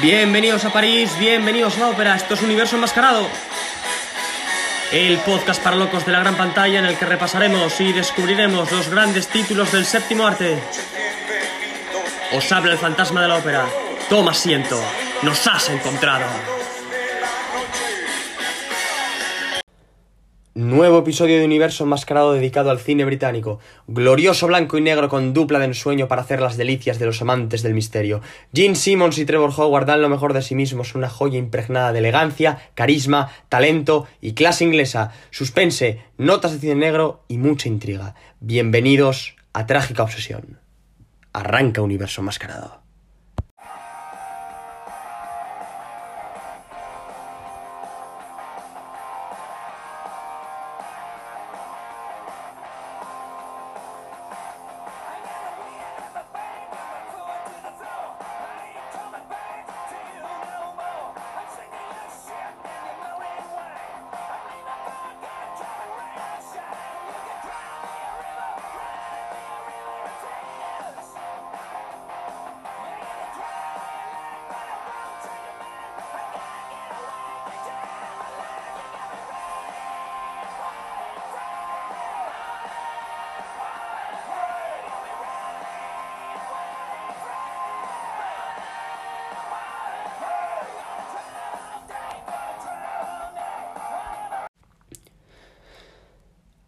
Bienvenidos a París, bienvenidos a la ópera, esto es Universo Enmascarado. El podcast para locos de la gran pantalla en el que repasaremos y descubriremos los grandes títulos del séptimo arte. Os habla el fantasma de la ópera. Toma asiento, nos has encontrado. Nuevo episodio de Universo Enmascarado dedicado al cine británico. Glorioso blanco y negro con dupla de ensueño para hacer las delicias de los amantes del misterio. Gene Simmons y Trevor Howard dan lo mejor de sí mismos, una joya impregnada de elegancia, carisma, talento y clase inglesa. Suspense, notas de cine negro y mucha intriga. Bienvenidos a Trágica Obsesión. Arranca Universo Enmascarado.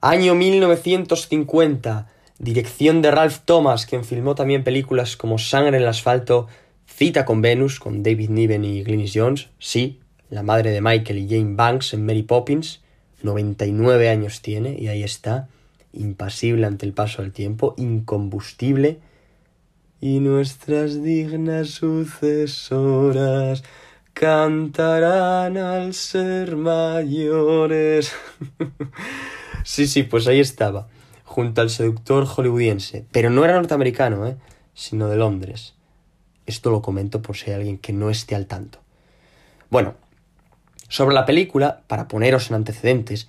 Año 1950. Dirección de Ralph Thomas, quien filmó también películas como Sangre en el asfalto, Cita con Venus, con David Niven y Glynis Jones, sí, la madre de Michael y Jane Banks en Mary Poppins, 99 años tiene y ahí está, impasible ante el paso del tiempo, incombustible, y nuestras dignas sucesoras cantarán al ser mayores. Sí, sí, pues ahí estaba, junto al seductor hollywoodiense. Pero no era norteamericano, ¿eh? Sino de Londres. Esto lo comento por si hay alguien que no esté al tanto. Bueno, sobre la película, para poneros en antecedentes,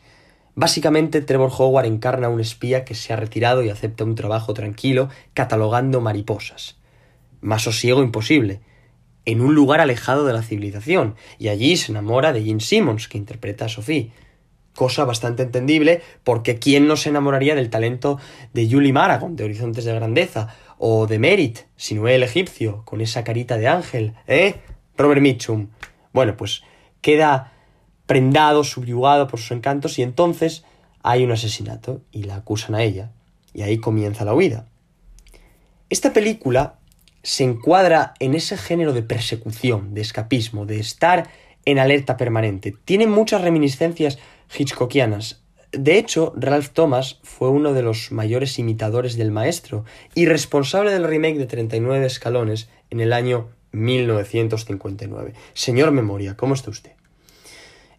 básicamente Trevor Howard encarna a un espía que se ha retirado y acepta un trabajo tranquilo catalogando mariposas. Más sosiego imposible, en un lugar alejado de la civilización, y allí se enamora de Gene Simmons, que interpreta a Sophie cosa bastante entendible, porque ¿quién no se enamoraría del talento de Julie Maragon, de Horizontes de Grandeza, o de Merit, Sinué el egipcio, con esa carita de ángel, ¿eh? Robert Mitchum. Bueno, pues queda prendado, subyugado por sus encantos, y entonces hay un asesinato, y la acusan a ella, y ahí comienza la huida. Esta película se encuadra en ese género de persecución, de escapismo, de estar en alerta permanente. Tiene muchas reminiscencias hitchcockianas. De hecho, Ralph Thomas fue uno de los mayores imitadores del maestro y responsable del remake de 39 escalones en el año 1959. Señor Memoria, ¿cómo está usted?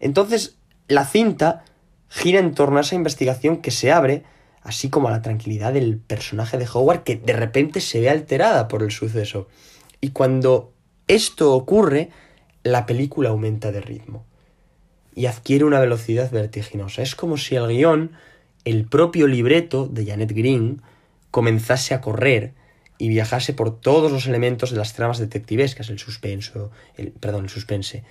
Entonces, la cinta gira en torno a esa investigación que se abre, así como a la tranquilidad del personaje de Howard que de repente se ve alterada por el suceso. Y cuando esto ocurre, la película aumenta de ritmo y adquiere una velocidad vertiginosa. Es como si el guion, el propio libreto de Janet Green, comenzase a correr y viajase por todos los elementos de las tramas detectivescas, el suspenso, el, perdón, el suspense.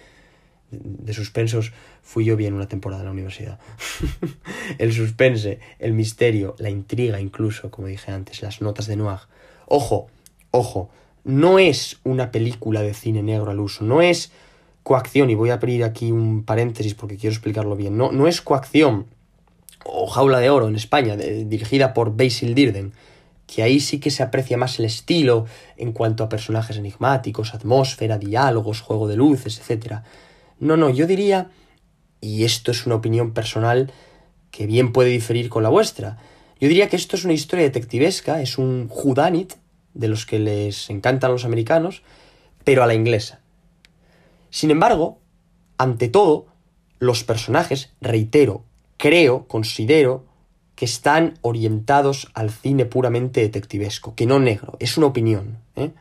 De suspensos fui yo bien una temporada en la universidad. el suspense, el misterio, la intriga incluso, como dije antes, las notas de Noir. Ojo, ojo, no es una película de cine negro al uso, no es coacción, y voy a abrir aquí un paréntesis porque quiero explicarlo bien, no, no es coacción o jaula de oro en España, dirigida por Basil Dirden, que ahí sí que se aprecia más el estilo en cuanto a personajes enigmáticos, atmósfera, diálogos, juego de luces, etc. No, no, yo diría, y esto es una opinión personal que bien puede diferir con la vuestra, yo diría que esto es una historia detectivesca, es un whodunit de los que les encantan los americanos, pero a la inglesa. Sin embargo, ante todo, los personajes, reitero, creo, considero, que están orientados al cine puramente detectivesco, que no negro, es una opinión. ¿eh?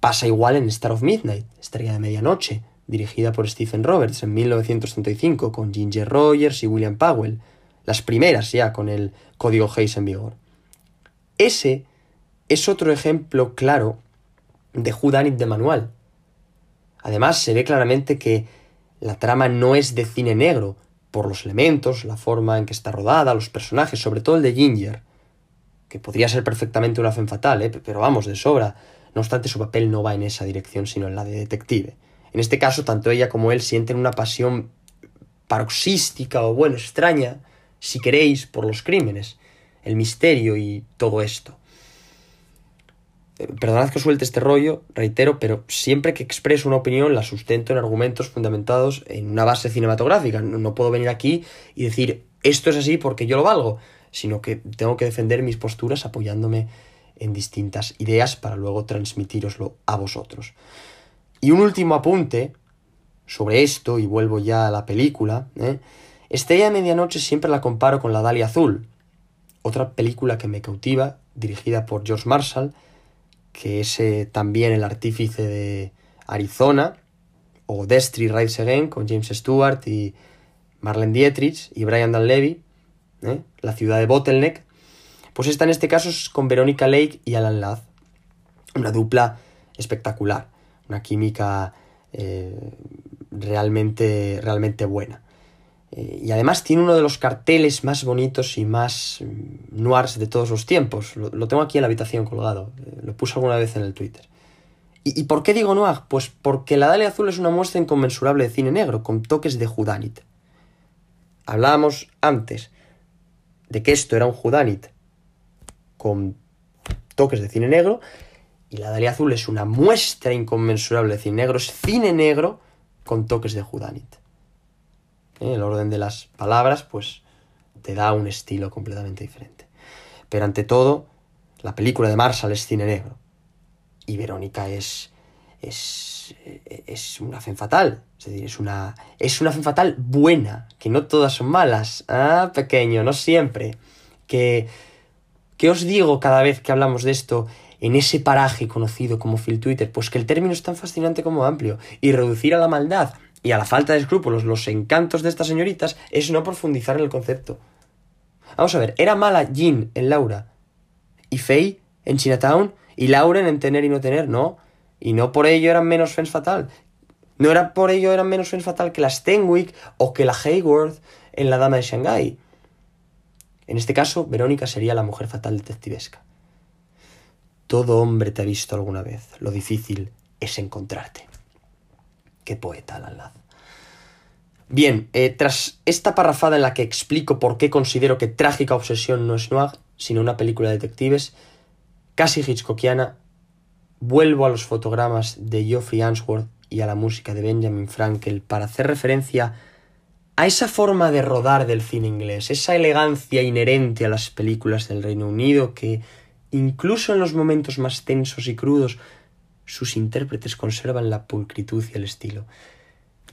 Pasa igual en Star of Midnight, Estrella de Medianoche, dirigida por Stephen Roberts en 1935, con Ginger Rogers y William Powell, las primeras ya con el código Hayes en vigor. Ese es otro ejemplo claro de Whodunit de manual, Además, se ve claramente que la trama no es de cine negro, por los elementos, la forma en que está rodada, los personajes, sobre todo el de Ginger, que podría ser perfectamente una fe fatal, ¿eh? pero vamos, de sobra. No obstante, su papel no va en esa dirección, sino en la de detective. En este caso, tanto ella como él sienten una pasión paroxística o, bueno, extraña, si queréis, por los crímenes, el misterio y todo esto. Eh, perdonad que suelte este rollo, reitero, pero siempre que expreso una opinión la sustento en argumentos fundamentados en una base cinematográfica. No puedo venir aquí y decir esto es así porque yo lo valgo, sino que tengo que defender mis posturas apoyándome en distintas ideas para luego transmitiroslo a vosotros. Y un último apunte sobre esto, y vuelvo ya a la película. ¿eh? Estrella de Medianoche siempre la comparo con La Dalia Azul, otra película que me cautiva, dirigida por George Marshall, que es también el artífice de Arizona, o Destry Rise Again, con James Stewart y Marlene Dietrich y Brian Dan Levy, ¿eh? La ciudad de Bottleneck, pues está en este caso con Verónica Lake y Alan Ladd, una dupla espectacular, una química eh, realmente, realmente buena. Eh, y además tiene uno de los carteles más bonitos y más mm, noirs de todos los tiempos. Lo, tengo aquí en la habitación colgado. Eh, lo puse alguna vez en el Twitter. ¿Y, por qué digo noir? Pues porque la Dalia Azul es una muestra inconmensurable de cine negro, con toques de Judanit. Hablábamos antes de que esto era un Judanit con toques de cine negro, y la Dalia Azul es una muestra inconmensurable de cine negro, es cine negro con toques de Judanit. ¿Eh? el orden de las palabras, pues te da un estilo completamente diferente. Pero ante todo, la película de Marshall es cine negro. Y Verónica es. es. es una fe fatal. Es decir, es una. es una fe fatal buena. Que no todas son malas. Ah, pequeño, no siempre. Que. ¿Qué os digo cada vez que hablamos de esto en ese paraje conocido como Phil Twitter? Pues que el término es tan fascinante como amplio. Y reducir a la maldad y a la falta de escrúpulos los encantos de estas señoritas es no profundizar en el concepto. Vamos a ver, era mala Jean en Laura y Faye en Chinatown y Lauren en Tener y No Tener, no. Y no por ello eran menos fens fatal. No era por ello eran menos fens fatal que la Stenwick o que la Hayworth en La Dama de Shanghai. En este caso, Verónica sería la mujer fatal detectivesca. Todo hombre te ha visto alguna vez. Lo difícil es encontrarte. Qué poeta, Alan Bien, eh, tras esta parrafada en la que explico por qué considero que Trágica Obsesión no es noir, sino una película de detectives, casi hitchcockiana, vuelvo a los fotogramas de Geoffrey Answorth y a la música de Benjamin Frankel para hacer referencia a esa forma de rodar del cine inglés, esa elegancia inherente a las películas del Reino Unido que, incluso en los momentos más tensos y crudos, sus intérpretes conservan la pulcritud y el estilo.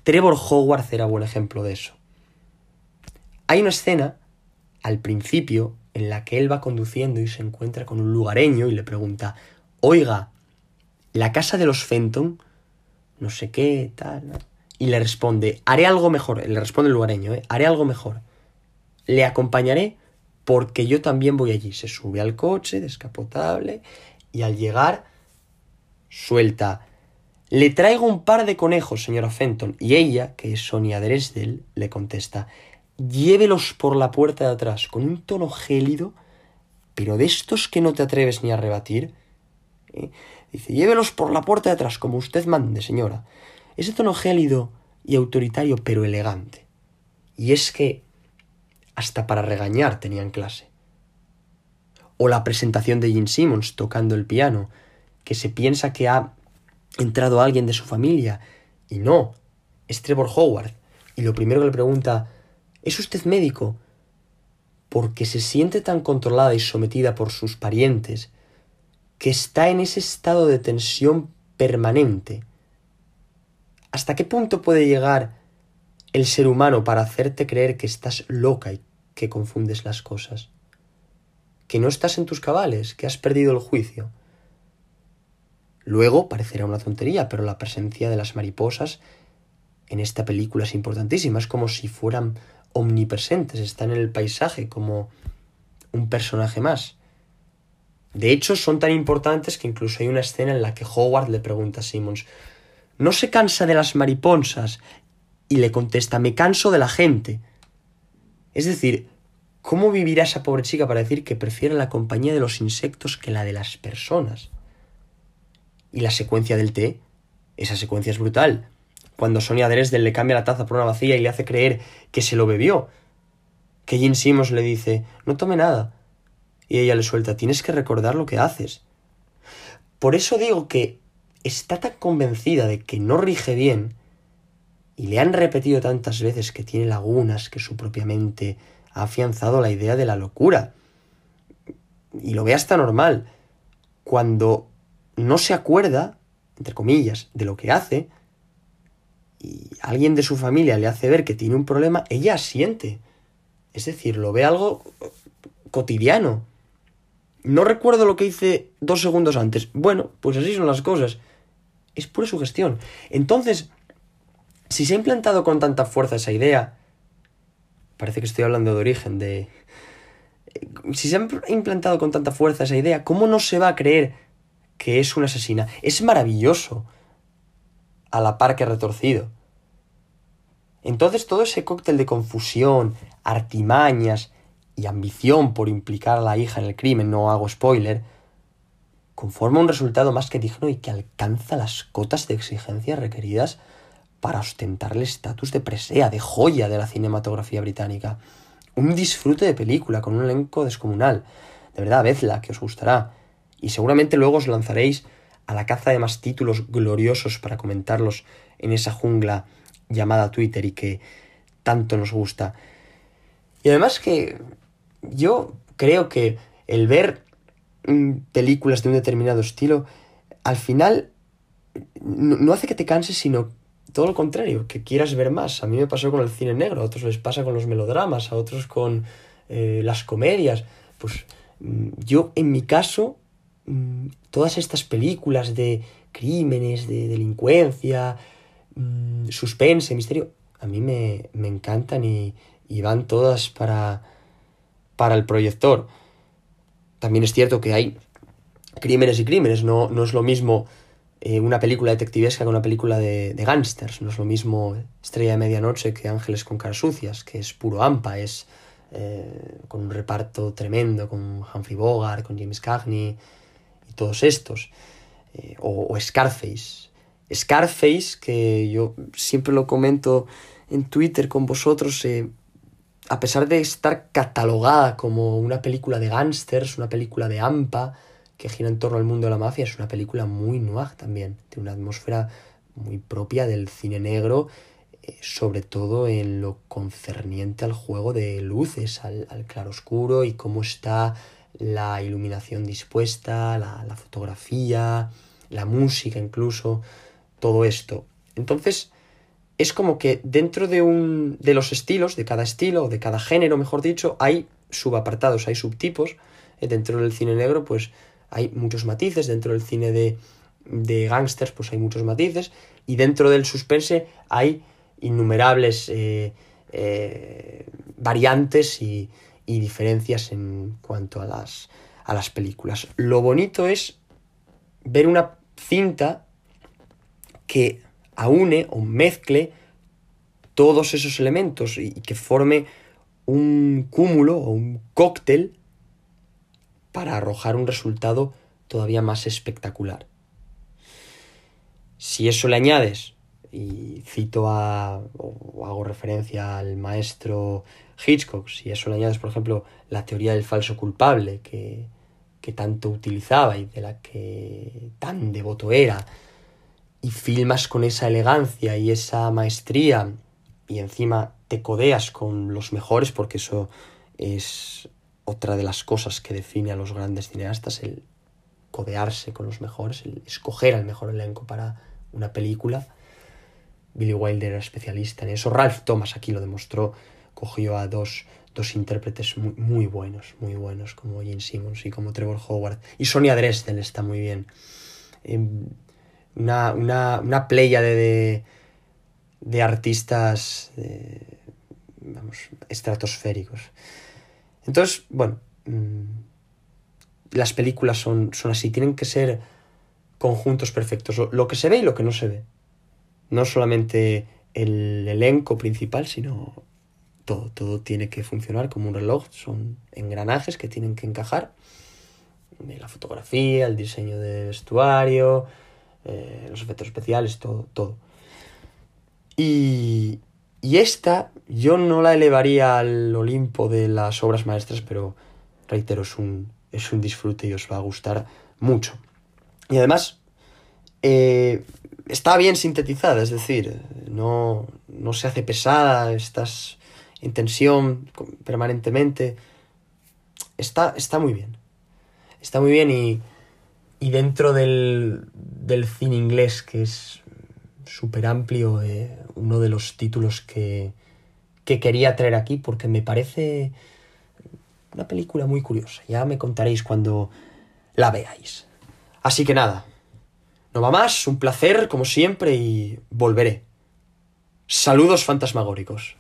Trevor Howard era buen ejemplo de eso. Hay una escena, al principio, en la que él va conduciendo y se encuentra con un lugareño y le pregunta, oiga, ¿la casa de los Fenton? No sé qué, tal. Y le responde, haré algo mejor. Le responde el lugareño, ¿eh? haré algo mejor. Le acompañaré porque yo también voy allí. Se sube al coche descapotable y al llegar suelta. Le traigo un par de conejos, señora Fenton. Y ella, que es Sonia Dresdel, le contesta. Llévelos por la puerta de atrás, con un tono gélido, pero de estos que no te atreves ni a rebatir. ¿eh? Dice, llévelos por la puerta de atrás, como usted mande, señora. Ese tono gélido y autoritario, pero elegante. Y es que hasta para regañar tenían clase. O la presentación de Gene Simmons tocando el piano, que se piensa que ha entrado alguien de su familia. Y no, es Trevor Howard. Y lo primero que le pregunta, ¿es usted médico? Porque se siente tan controlada y sometida por sus parientes que está en ese estado de tensión permanente. ¿Hasta qué punto puede llegar el ser humano para hacerte creer que estás loca y que confundes las cosas? Que no estás en tus cabales, que has perdido el juicio. Luego parecerá una tontería, pero la presencia de las mariposas en esta película es importantísima. Es como si fueran omnipresentes, están en el paisaje como un personaje más. De hecho, son tan importantes que incluso hay una escena en la que Howard le pregunta a Simmons, no se cansa de las mariposas y le contesta, me canso de la gente. Es decir, ¿cómo vivirá esa pobre chica para decir que prefiere la compañía de los insectos que la de las personas? Y la secuencia del té, esa secuencia es brutal. Cuando Sonia Dresden le cambia la taza por una vacía y le hace creer que se lo bebió. Que Jim Simmons le dice, no tome nada. Y ella le suelta, tienes que recordar lo que haces. Por eso digo que está tan convencida de que no rige bien y le han repetido tantas veces que tiene lagunas que su propia mente ha afianzado la idea de la locura. Y lo ve hasta normal. Cuando no se acuerda, entre comillas, de lo que hace, y alguien de su familia le hace ver que tiene un problema, ella siente. Es decir, lo ve algo cotidiano. No recuerdo lo que hice dos segundos antes. Bueno, pues así son las cosas. Es pura sugestión. Entonces, si se ha implantado con tanta fuerza esa idea, parece que estoy hablando de origen, de... Si se ha implantado con tanta fuerza esa idea, ¿cómo no se va a creer que es una asesina? Es maravilloso, a la par que retorcido. Entonces todo ese cóctel de confusión, artimañas y ambición por implicar a la hija en el crimen, no hago spoiler, conforma un resultado más que digno y que alcanza las cotas de exigencia requeridas para ostentar el estatus de presea, de joya de la cinematografía británica. Un disfrute de película con un elenco descomunal. De verdad, vedla, que os gustará. Y seguramente luego os lanzaréis a la caza de más títulos gloriosos para comentarlos en esa jungla llamada Twitter y que tanto nos gusta. Y además que yo creo que el ver mm, películas de un determinado estilo, al final no, hace que te canses, sino todo lo contrario, que quieras ver más. A mí me pasó con el cine negro, a otros les pasa con los melodramas, a otros con eh, las comedias. Pues mm, yo, en mi caso, mm, todas estas películas de crímenes, de delincuencia, suspense, misterio, a mí me, me encantan y, van todas para, para el proyector. También es cierto que hay crímenes y crímenes, no, no es lo mismo eh, una película detectivesca que una película de, de gángsters, no es lo mismo Estrella de Medianoche que Ángeles con caras sucias, que es puro AMPA, es eh, con un reparto tremendo, con Humphrey Bogart, con James Cagney todos estos, eh, o, Scarface. Scarface, que yo siempre lo comento en Twitter con vosotros, a pesar de estar catalogada como una película de gángsters, una película de AMPA, que gira en torno al mundo de la mafia, es una película muy noir también. Tiene una atmósfera muy propia del cine negro, eh, sobre todo en lo concerniente al juego de luces, al, al claroscuro y cómo está la iluminación dispuesta, la, la fotografía, la música incluso, todo esto. Entonces, es como que dentro de un de los estilos, de cada estilo, de cada género, mejor dicho, hay subapartados, hay subtipos. Eh, dentro del cine negro, pues hay muchos matices. Dentro del cine de, de gángsters, pues hay muchos matices. Y dentro del suspense hay innumerables eh, eh, variantes y, y, diferencias en cuanto a las, a las películas. Lo bonito es ver una cinta que aúne o mezcle todos esos elementos y, que forme un cúmulo o un cóctel para arrojar un resultado todavía más espectacular. Si eso le añades, y cito a, o hago referencia al maestro Hitchcock, si eso le añades, por ejemplo, la teoría del falso culpable que, que tanto utilizaba y de la que tan devoto era, y filmas con esa elegancia y esa maestría y encima te codeas con los mejores porque eso es otra de las cosas que define a los grandes cineastas, el codearse con los mejores, el escoger al mejor elenco para una película. Billy Wilder era especialista en eso. Ralph Thomas aquí lo demostró, cogió a dos, dos intérpretes muy, muy, buenos, muy buenos, como Gene Simmons y como Trevor Howard. Y Sonia Dresden está muy bien. Em, una, una, una playa de, de, artistas vamos, estratosféricos. Entonces, bueno, mm, las películas son, son así, tienen que ser conjuntos perfectos, lo, que se ve y lo que no se ve. no solamente el elenco principal, sino todo, tiene que funcionar como un reloj, son engranajes que tienen que encajar. La fotografía, el diseño de vestuario, eh, los efectos especiales, todo, todo. Y, y esta yo no la elevaría al Olimpo de las obras maestras, pero reitero, es un, es un disfrute y os va a gustar mucho. Y además, eh, está bien sintetizada, es decir, no, no se hace pesada, estás en tensión permanentemente. Está, está muy bien. Está muy bien y, y dentro del, del cine inglés, que es súper amplio, eh, uno de los títulos que, que quería traer aquí porque me parece una película muy curiosa. Ya me contaréis cuando la veáis. Así que nada, no va más, un placer como siempre y volveré. Saludos fantasmagóricos.